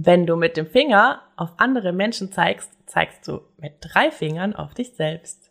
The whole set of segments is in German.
Wenn du mit dem Finger auf andere Menschen zeigst, zeigst du mit drei Fingern auf dich selbst.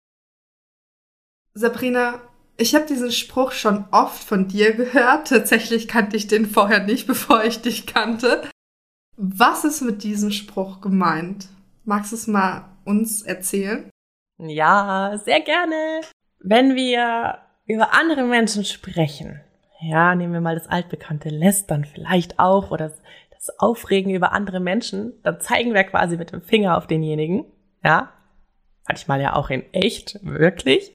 Sabrina, ich habe diesen Spruch schon oft von dir gehört. Tatsächlich kannte ich den vorher nicht, bevor ich dich kannte. Was ist mit diesem Spruch gemeint? Magst du es mal uns erzählen? Ja, sehr gerne. Wenn wir über andere Menschen sprechen, ja, nehmen wir mal das altbekannte Lästern vielleicht auch oder das Aufregen über andere Menschen, dann zeigen wir quasi mit dem Finger auf denjenigen, ja. Manchmal ja auch in echt, wirklich.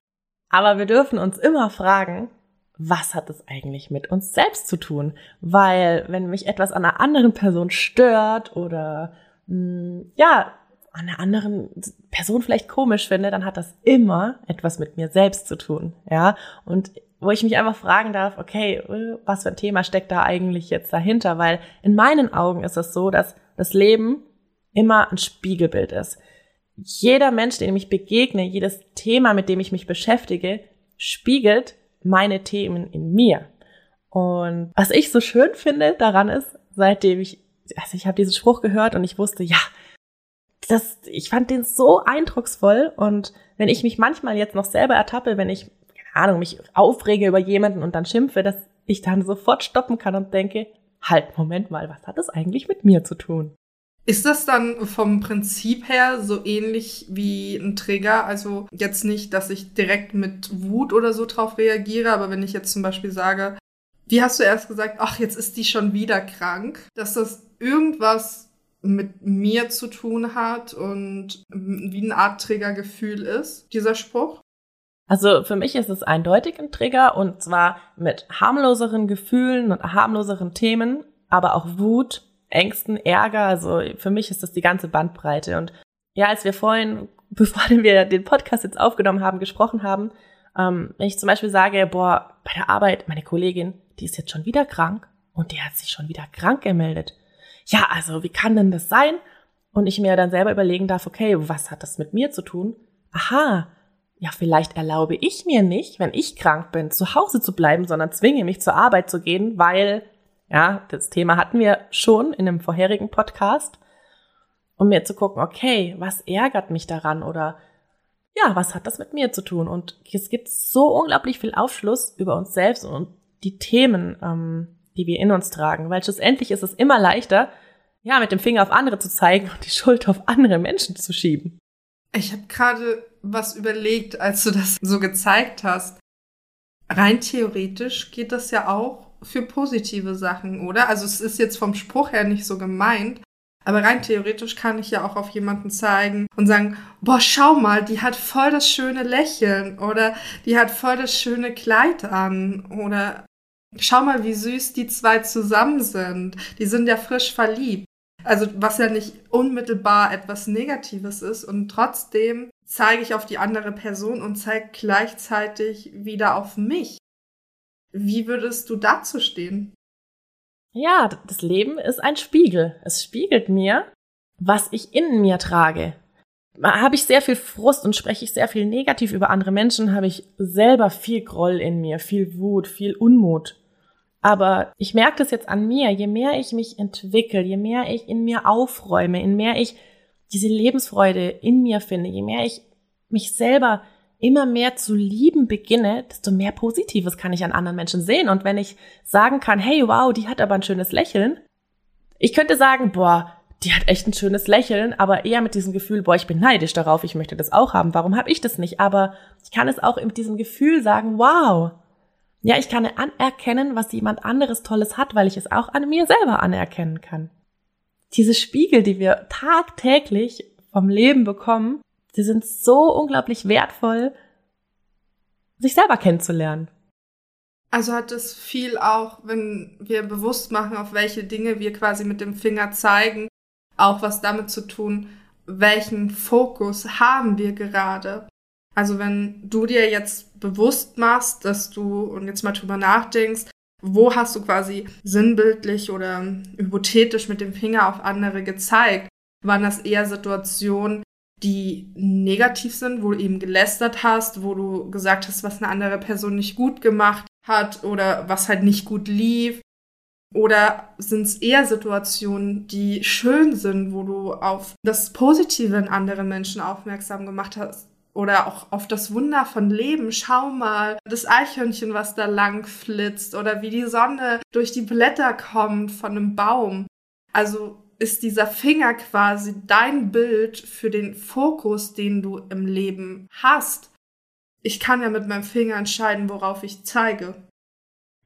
Aber wir dürfen uns immer fragen, was hat es eigentlich mit uns selbst zu tun? Weil wenn mich etwas an einer anderen Person stört oder mh, hm, ja, an einer anderen Person vielleicht komisch finde, dann hat das immer etwas mit mir selbst zu tun, ja? Und wo ich mich einfach fragen darf, okay, was für ein Thema steckt da eigentlich jetzt dahinter? Weil in meinen Augen ist es so, dass das Leben immer ein Spiegelbild ist jeder Mensch, dem ich begegne, jedes Thema, mit dem ich mich beschäftige, spiegelt meine Themen in mir. Und was ich so schön finde daran ist, seitdem ich, also ich habe diesen Spruch gehört und ich wusste, ja, das, ich fand den so eindrucksvoll und wenn ich mich manchmal jetzt noch selber ertappe, wenn ich, keine Ahnung, mich aufrege über jemanden und dann schimpfe, dass ich dann sofort stoppen kann und denke, halt, Moment mal, was hat das eigentlich mit mir zu tun? Ist das dann vom Prinzip her so ähnlich wie ein Trigger? Also jetzt nicht, dass ich direkt mit Wut oder so drauf reagiere, aber wenn ich jetzt zum Beispiel sage, wie hast du erst gesagt, ach, jetzt ist die schon wieder krank, dass das irgendwas mit mir zu tun hat und wie eine Art Triggergefühl ist, dieser Spruch? Also für mich ist es eindeutig ein Trigger und zwar mit harmloseren Gefühlen und harmloseren Themen, aber auch Wut Ängsten, Ärger. Also für mich ist das die ganze Bandbreite. Und ja, als wir vorhin, bevor wir den Podcast jetzt aufgenommen haben, gesprochen haben, ähm, wenn ich zum Beispiel sage, boah, bei der Arbeit, meine Kollegin, die ist jetzt schon wieder krank und die hat sich schon wieder krank gemeldet. Ja, also wie kann denn das sein? Und ich mir dann selber überlegen darf, okay, was hat das mit mir zu tun? Aha, ja, vielleicht erlaube ich mir nicht, wenn ich krank bin, zu Hause zu bleiben, sondern zwinge mich zur Arbeit zu gehen, weil ja, das Thema hatten wir schon in einem vorherigen Podcast, um mir zu gucken, okay, was ärgert mich daran oder ja, was hat das mit mir zu tun? Und es gibt so unglaublich viel Aufschluss über uns selbst und die Themen, ähm, die wir in uns tragen, weil schlussendlich ist es immer leichter, ja, mit dem Finger auf andere zu zeigen und die Schuld auf andere Menschen zu schieben. Ich habe gerade was überlegt, als du das so gezeigt hast. Rein theoretisch geht das ja auch für positive Sachen, oder? Also es ist jetzt vom Spruch her nicht so gemeint, aber rein theoretisch kann ich ja auch auf jemanden zeigen und sagen, boah, schau mal, die hat voll das schöne Lächeln oder die hat voll das schöne Kleid an oder schau mal, wie süß die zwei zusammen sind. Die sind ja frisch verliebt. Also was ja nicht unmittelbar etwas Negatives ist und trotzdem zeige ich auf die andere Person und zeige gleichzeitig wieder auf mich. Wie würdest du dazu stehen? Ja, das Leben ist ein Spiegel. Es spiegelt mir, was ich in mir trage. Habe ich sehr viel Frust und spreche ich sehr viel negativ über andere Menschen, habe ich selber viel Groll in mir, viel Wut, viel Unmut. Aber ich merke das jetzt an mir, je mehr ich mich entwickle, je mehr ich in mir aufräume, je mehr ich diese Lebensfreude in mir finde, je mehr ich mich selber immer mehr zu lieben beginne, desto mehr Positives kann ich an anderen Menschen sehen. Und wenn ich sagen kann, hey, wow, die hat aber ein schönes Lächeln, ich könnte sagen, boah, die hat echt ein schönes Lächeln, aber eher mit diesem Gefühl, boah, ich bin neidisch darauf, ich möchte das auch haben. Warum habe ich das nicht? Aber ich kann es auch mit diesem Gefühl sagen, wow. Ja, ich kann anerkennen, was jemand anderes Tolles hat, weil ich es auch an mir selber anerkennen kann. Diese Spiegel, die wir tagtäglich vom Leben bekommen, Sie sind so unglaublich wertvoll, sich selber kennenzulernen. Also hat es viel auch, wenn wir bewusst machen, auf welche Dinge wir quasi mit dem Finger zeigen, auch was damit zu tun, welchen Fokus haben wir gerade. Also wenn du dir jetzt bewusst machst, dass du und jetzt mal drüber nachdenkst, wo hast du quasi sinnbildlich oder hypothetisch mit dem Finger auf andere gezeigt? Waren das eher Situationen, die negativ sind, wo du eben gelästert hast, wo du gesagt hast, was eine andere Person nicht gut gemacht hat oder was halt nicht gut lief? Oder sind es eher Situationen, die schön sind, wo du auf das Positive in anderen Menschen aufmerksam gemacht hast? Oder auch auf das Wunder von Leben. Schau mal, das Eichhörnchen, was da lang flitzt. Oder wie die Sonne durch die Blätter kommt von einem Baum. Also ist dieser Finger quasi dein Bild für den Fokus, den du im Leben hast. Ich kann ja mit meinem Finger entscheiden, worauf ich zeige.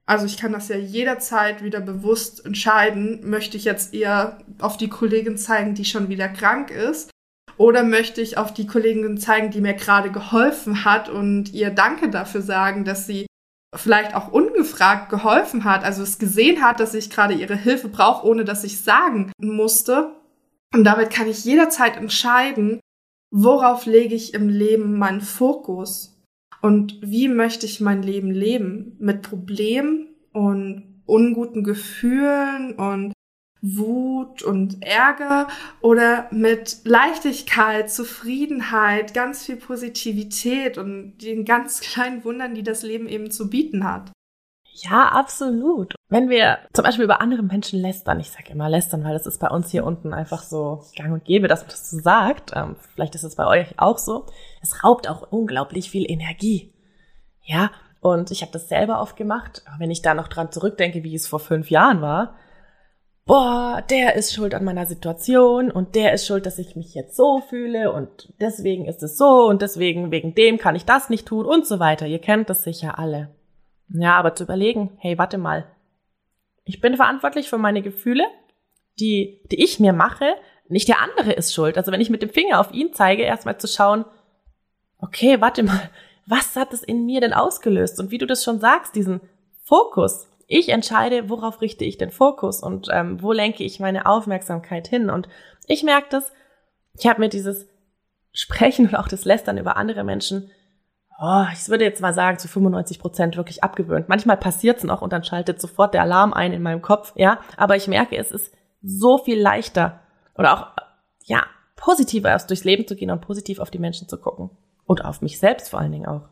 Also ich kann das ja jederzeit wieder bewusst entscheiden. Möchte ich jetzt eher auf die Kollegin zeigen, die schon wieder krank ist? Oder möchte ich auf die Kollegin zeigen, die mir gerade geholfen hat und ihr Danke dafür sagen, dass sie vielleicht auch ungefragt geholfen hat, also es gesehen hat, dass ich gerade ihre Hilfe brauche, ohne dass ich sagen musste. Und damit kann ich jederzeit entscheiden, worauf lege ich im Leben meinen Fokus und wie möchte ich mein Leben leben? Mit Problemen und unguten Gefühlen und Wut und Ärger oder mit Leichtigkeit, Zufriedenheit, ganz viel Positivität und den ganz kleinen Wundern, die das Leben eben zu bieten hat. Ja, absolut. Wenn wir zum Beispiel über andere Menschen lästern, ich sage immer lästern, weil das ist bei uns hier unten einfach so gang und gäbe, dass man das so sagt. Ähm, vielleicht ist es bei euch auch so. Es raubt auch unglaublich viel Energie. Ja, und ich habe das selber oft gemacht. Wenn ich da noch dran zurückdenke, wie es vor fünf Jahren war, boah, der ist schuld an meiner Situation und der ist schuld, dass ich mich jetzt so fühle und deswegen ist es so und deswegen, wegen dem kann ich das nicht tun und so weiter. Ihr kennt das sicher alle. Ja, aber zu überlegen, hey, warte mal. Ich bin verantwortlich für meine Gefühle, die, die ich mir mache. Nicht der andere ist schuld. Also wenn ich mit dem Finger auf ihn zeige, erstmal zu schauen, okay, warte mal, was hat es in mir denn ausgelöst? Und wie du das schon sagst, diesen Fokus, ich entscheide, worauf richte ich den Fokus und ähm, wo lenke ich meine Aufmerksamkeit hin. Und ich merke das, ich habe mir dieses Sprechen und auch das Lästern über andere Menschen, oh, ich würde jetzt mal sagen, zu 95 Prozent wirklich abgewöhnt. Manchmal passiert es noch und dann schaltet sofort der Alarm ein in meinem Kopf, ja. Aber ich merke, es ist so viel leichter oder auch, ja, positiver erst durchs Leben zu gehen und positiv auf die Menschen zu gucken. Und auf mich selbst vor allen Dingen auch.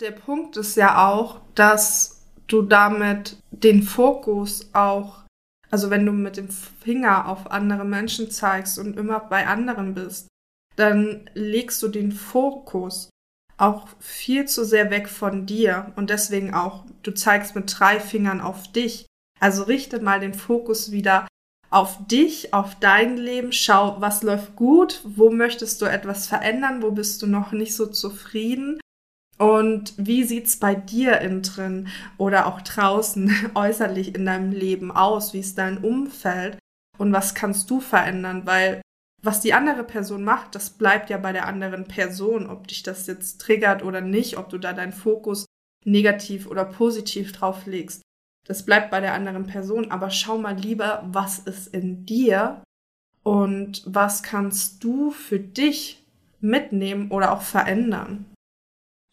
Der Punkt ist ja auch, dass du damit den Fokus auch, also wenn du mit dem Finger auf andere Menschen zeigst und immer bei anderen bist, dann legst du den Fokus auch viel zu sehr weg von dir und deswegen auch, du zeigst mit drei Fingern auf dich. Also richte mal den Fokus wieder auf dich, auf dein Leben. Schau, was läuft gut, wo möchtest du etwas verändern, wo bist du noch nicht so zufrieden und wie sieht's bei dir innen drin oder auch draußen äußerlich in deinem Leben aus? Wie ist dein Umfeld? Und was kannst du verändern? Weil was die andere Person macht, das bleibt ja bei der anderen Person, ob dich das jetzt triggert oder nicht, ob du da deinen Fokus negativ oder positiv drauf legst. Das bleibt bei der anderen Person, aber schau mal lieber, was ist in dir und was kannst du für dich mitnehmen oder auch verändern.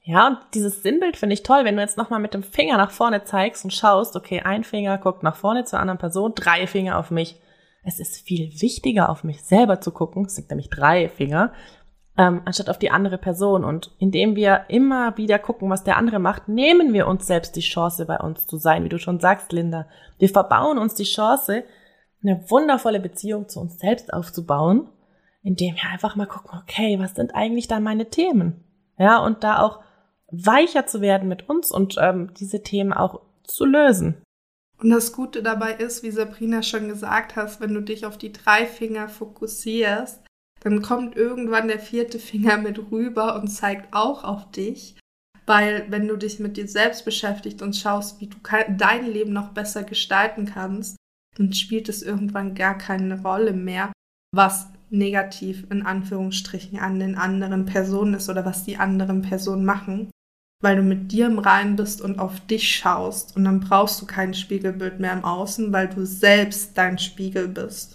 Ja, und dieses Sinnbild finde ich toll, wenn du jetzt nochmal mit dem Finger nach vorne zeigst und schaust, okay, ein Finger guckt nach vorne zur anderen Person, drei Finger auf mich. Es ist viel wichtiger, auf mich selber zu gucken, es sind nämlich drei Finger, ähm, anstatt auf die andere Person. Und indem wir immer wieder gucken, was der andere macht, nehmen wir uns selbst die Chance, bei uns zu sein, wie du schon sagst, Linda. Wir verbauen uns die Chance, eine wundervolle Beziehung zu uns selbst aufzubauen, indem wir einfach mal gucken, okay, was sind eigentlich da meine Themen? Ja, und da auch weicher zu werden mit uns und ähm, diese Themen auch zu lösen. Und das Gute dabei ist, wie Sabrina schon gesagt hat, wenn du dich auf die drei Finger fokussierst, dann kommt irgendwann der vierte Finger mit rüber und zeigt auch auf dich. Weil wenn du dich mit dir selbst beschäftigst und schaust, wie du dein Leben noch besser gestalten kannst, dann spielt es irgendwann gar keine Rolle mehr, was negativ in Anführungsstrichen an den anderen Personen ist oder was die anderen Personen machen, weil du mit dir im Reinen bist und auf dich schaust. Und dann brauchst du kein Spiegelbild mehr im Außen, weil du selbst dein Spiegel bist.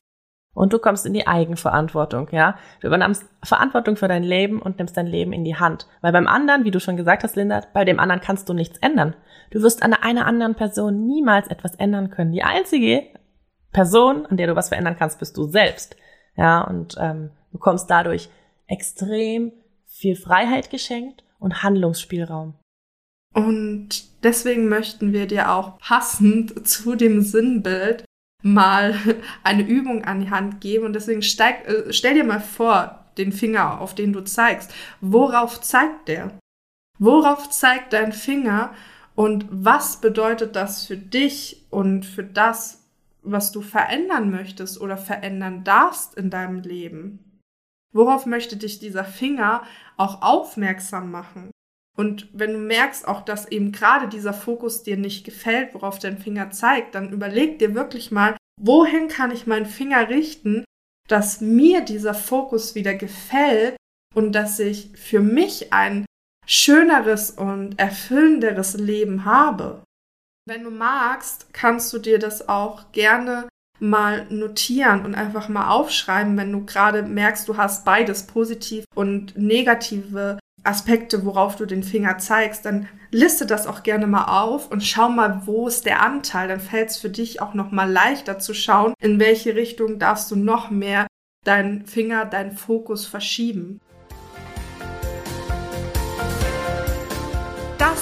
und du kommst in die Eigenverantwortung, ja. Du übernimmst Verantwortung für dein Leben und nimmst dein Leben in die Hand. Weil beim anderen, wie du schon gesagt hast, Linda, bei dem anderen kannst du nichts ändern. Du wirst an einer anderen Person niemals etwas ändern können. Die einzige Person, an der du was verändern kannst, bist du selbst. Ja, und ähm, du bekommst dadurch extrem viel Freiheit geschenkt und Handlungsspielraum. Und deswegen möchten wir dir auch passend zu dem Sinnbild mal eine Übung an die Hand geben. Und deswegen steig, äh, stell dir mal vor, den Finger, auf den du zeigst. Worauf zeigt der? Worauf zeigt dein Finger? Und was bedeutet das für dich und für das, was du verändern möchtest oder verändern darfst in deinem Leben? Worauf möchte dich dieser Finger auch aufmerksam machen? Und wenn du merkst auch, dass eben gerade dieser Fokus dir nicht gefällt, worauf dein Finger zeigt, dann überleg dir wirklich mal, wohin kann ich meinen Finger richten, dass mir dieser Fokus wieder gefällt und dass ich für mich ein schöneres und erfüllenderes Leben habe. Wenn du magst, kannst du dir das auch gerne mal notieren und einfach mal aufschreiben, wenn du gerade merkst, du hast beides positiv und negative Aspekte, worauf du den Finger zeigst, dann liste das auch gerne mal auf und schau mal, wo ist der Anteil. Dann fällt es für dich auch noch mal leichter zu schauen, in welche Richtung darfst du noch mehr deinen Finger, deinen Fokus verschieben.